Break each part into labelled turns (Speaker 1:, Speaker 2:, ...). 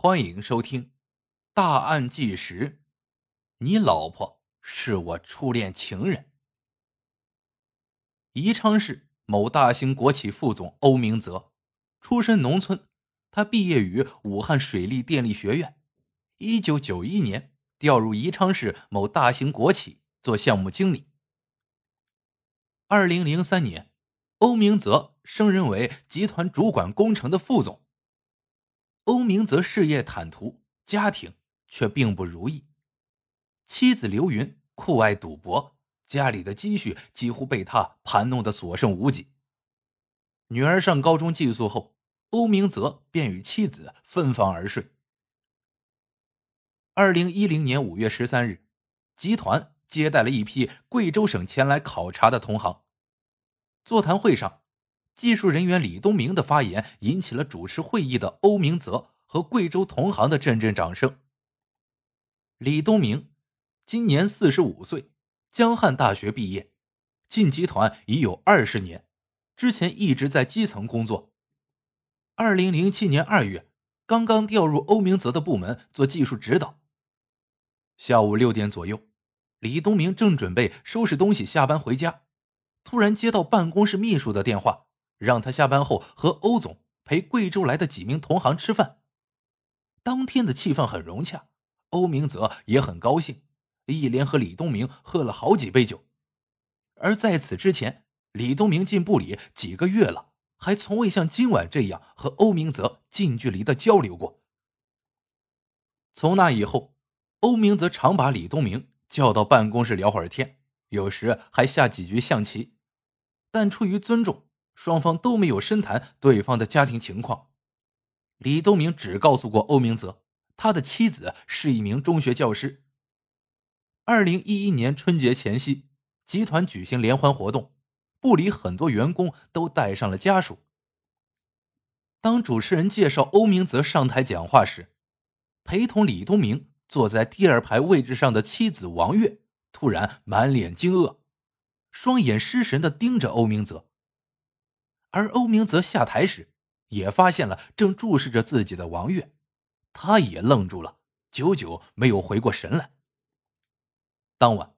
Speaker 1: 欢迎收听《大案纪实》，你老婆是我初恋情人。宜昌市某大型国企副总欧明泽，出身农村，他毕业于武汉水利电力学院，一九九一年调入宜昌市某大型国企做项目经理。二零零三年，欧明泽升任为集团主管工程的副总。欧明泽事业坦途，家庭却并不如意。妻子刘云酷爱赌博，家里的积蓄几乎被他盘弄得所剩无几。女儿上高中寄宿后，欧明泽便与妻子分房而睡。二零一零年五月十三日，集团接待了一批贵州省前来考察的同行。座谈会上。技术人员李东明的发言引起了主持会议的欧明泽和贵州同行的阵阵掌声。李东明今年四十五岁，江汉大学毕业，进集团已有二十年，之前一直在基层工作。二零零七年二月，刚刚调入欧明泽的部门做技术指导。下午六点左右，李东明正准备收拾东西下班回家，突然接到办公室秘书的电话。让他下班后和欧总陪贵州来的几名同行吃饭。当天的气氛很融洽，欧明泽也很高兴，一连和李东明喝了好几杯酒。而在此之前，李东明进部里几个月了，还从未像今晚这样和欧明泽近距离的交流过。从那以后，欧明泽常把李东明叫到办公室聊会儿天，有时还下几局象棋，但出于尊重。双方都没有深谈对方的家庭情况。李东明只告诉过欧明泽，他的妻子是一名中学教师。二零一一年春节前夕，集团举行联欢活动，部里很多员工都带上了家属。当主持人介绍欧明泽上台讲话时，陪同李东明坐在第二排位置上的妻子王月突然满脸惊愕，双眼失神的盯着欧明泽。而欧明泽下台时，也发现了正注视着自己的王月，他也愣住了，久久没有回过神来。当晚，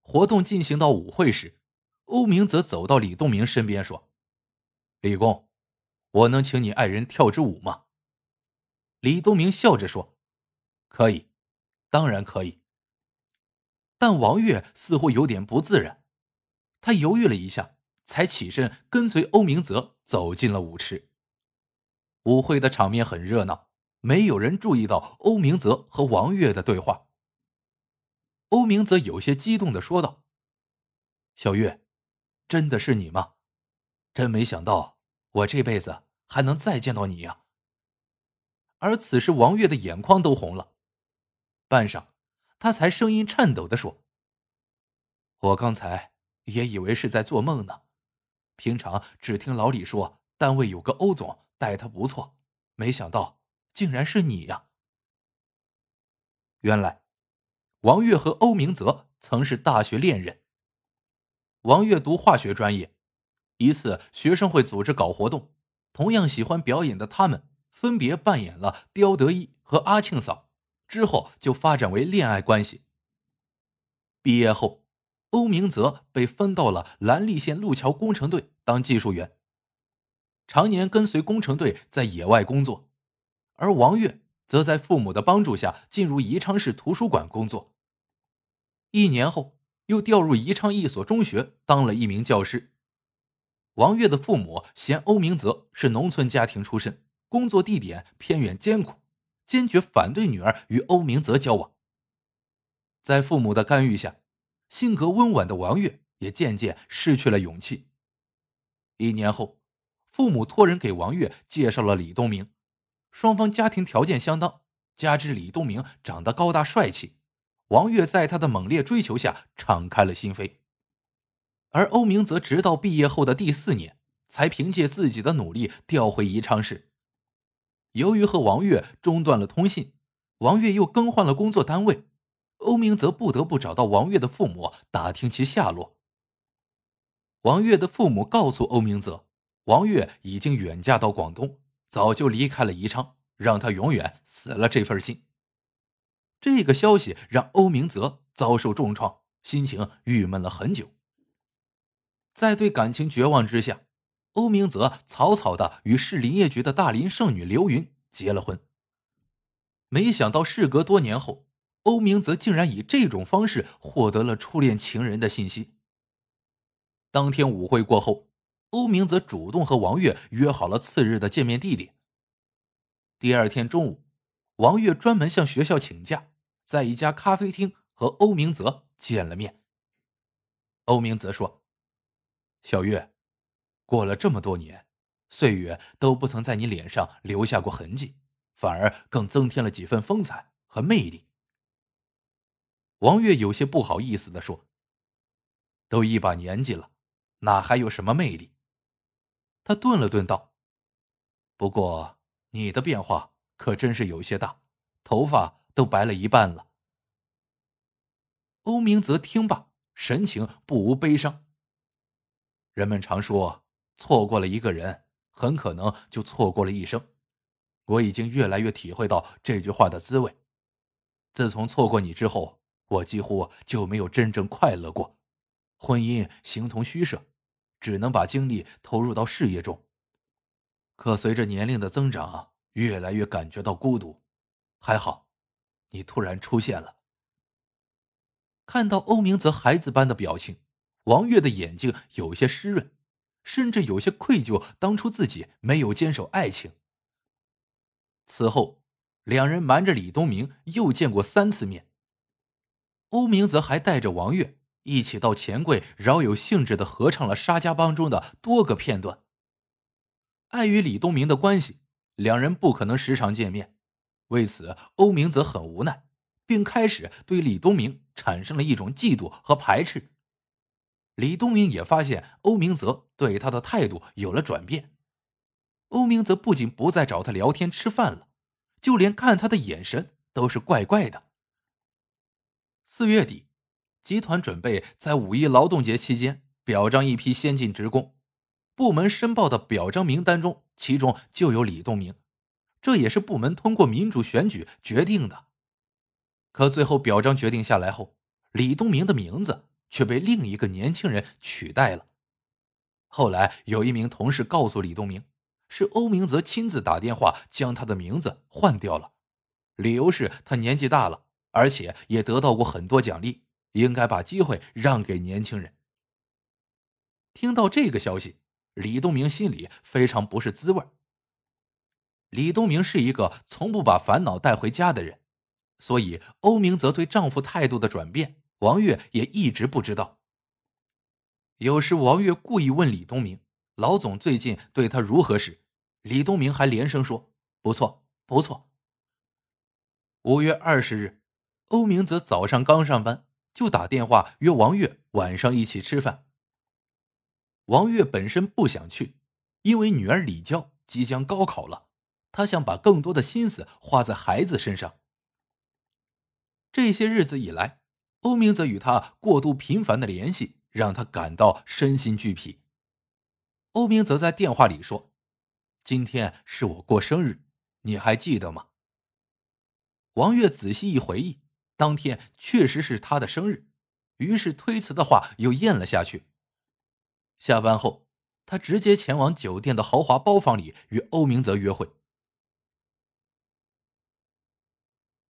Speaker 1: 活动进行到舞会时，欧明泽走到李东明身边说：“李工，我能请你爱人跳支舞吗？”李东明笑着说：“可以，当然可以。”但王月似乎有点不自然，他犹豫了一下。才起身跟随欧明泽走进了舞池。舞会的场面很热闹，没有人注意到欧明泽和王月的对话。欧明泽有些激动的说道：“小月，真的是你吗？真没想到我这辈子还能再见到你呀。”而此时王月的眼眶都红了，半晌，他才声音颤抖的说：“我刚才也以为是在做梦呢。”平常只听老李说，单位有个欧总待他不错，没想到竟然是你呀！原来，王月和欧明泽曾是大学恋人。王月读化学专业，一次学生会组织搞活动，同样喜欢表演的他们分别扮演了刁德一和阿庆嫂，之后就发展为恋爱关系。毕业后。欧明泽被分到了兰利县路桥工程队当技术员，常年跟随工程队在野外工作，而王月则在父母的帮助下进入宜昌市图书馆工作。一年后，又调入宜昌一所中学当了一名教师。王月的父母嫌欧明泽是农村家庭出身，工作地点偏远艰苦，坚决反对女儿与欧明泽交往。在父母的干预下。性格温婉的王月也渐渐失去了勇气。一年后，父母托人给王月介绍了李东明，双方家庭条件相当，加之李东明长得高大帅气，王月在他的猛烈追求下敞开了心扉。而欧明则直到毕业后的第四年，才凭借自己的努力调回宜昌市。由于和王月中断了通信，王月又更换了工作单位。欧明则不得不找到王月的父母打听其下落。王月的父母告诉欧明泽，王月已经远嫁到广东，早就离开了宜昌，让他永远死了这份心。这个消息让欧明泽遭受重创，心情郁闷了很久。在对感情绝望之下，欧明泽草草的与市林业局的大龄剩女刘云结了婚。没想到事隔多年后，欧明泽竟然以这种方式获得了初恋情人的信息。当天舞会过后，欧明泽主动和王月约好了次日的见面地点。第二天中午，王月专门向学校请假，在一家咖啡厅和欧明泽见了面。欧明泽说：“小月，过了这么多年，岁月都不曾在你脸上留下过痕迹。”反而更增添了几分风采和魅力。王月有些不好意思的说：“都一把年纪了，哪还有什么魅力？”他顿了顿道：“不过你的变化可真是有些大，头发都白了一半了。”欧明泽听罢，神情不无悲伤。人们常说，错过了一个人，很可能就错过了一生。我已经越来越体会到这句话的滋味。自从错过你之后，我几乎就没有真正快乐过。婚姻形同虚设，只能把精力投入到事业中。可随着年龄的增长，越来越感觉到孤独。还好，你突然出现了。看到欧明泽孩子般的表情，王月的眼睛有些湿润，甚至有些愧疚，当初自己没有坚守爱情。此后，两人瞒着李东明又见过三次面。欧明泽还带着王月一起到钱柜，饶有兴致的合唱了沙家浜中的多个片段。碍于李东明的关系，两人不可能时常见面，为此欧明泽很无奈，并开始对李东明产生了一种嫉妒和排斥。李东明也发现欧明泽对他的态度有了转变。欧明泽不仅不再找他聊天吃饭了，就连看他的眼神都是怪怪的。四月底，集团准备在五一劳动节期间表彰一批先进职工，部门申报的表彰名单中，其中就有李东明，这也是部门通过民主选举决定的。可最后表彰决定下来后，李东明的名字却被另一个年轻人取代了。后来有一名同事告诉李东明。是欧明泽亲自打电话将他的名字换掉了，理由是他年纪大了，而且也得到过很多奖励，应该把机会让给年轻人。听到这个消息，李东明心里非常不是滋味。李东明是一个从不把烦恼带回家的人，所以欧明泽对丈夫态度的转变，王月也一直不知道。有时王月故意问李东明。老总最近对他如何时，李东明还连声说：“不错，不错。”五月二十日，欧明泽早上刚上班，就打电话约王月晚上一起吃饭。王月本身不想去，因为女儿李娇即将高考了，她想把更多的心思花在孩子身上。这些日子以来，欧明泽与他过度频繁的联系，让他感到身心俱疲。欧明则在电话里说：“今天是我过生日，你还记得吗？”王月仔细一回忆，当天确实是他的生日，于是推辞的话又咽了下去。下班后，他直接前往酒店的豪华包房里与欧明泽约会。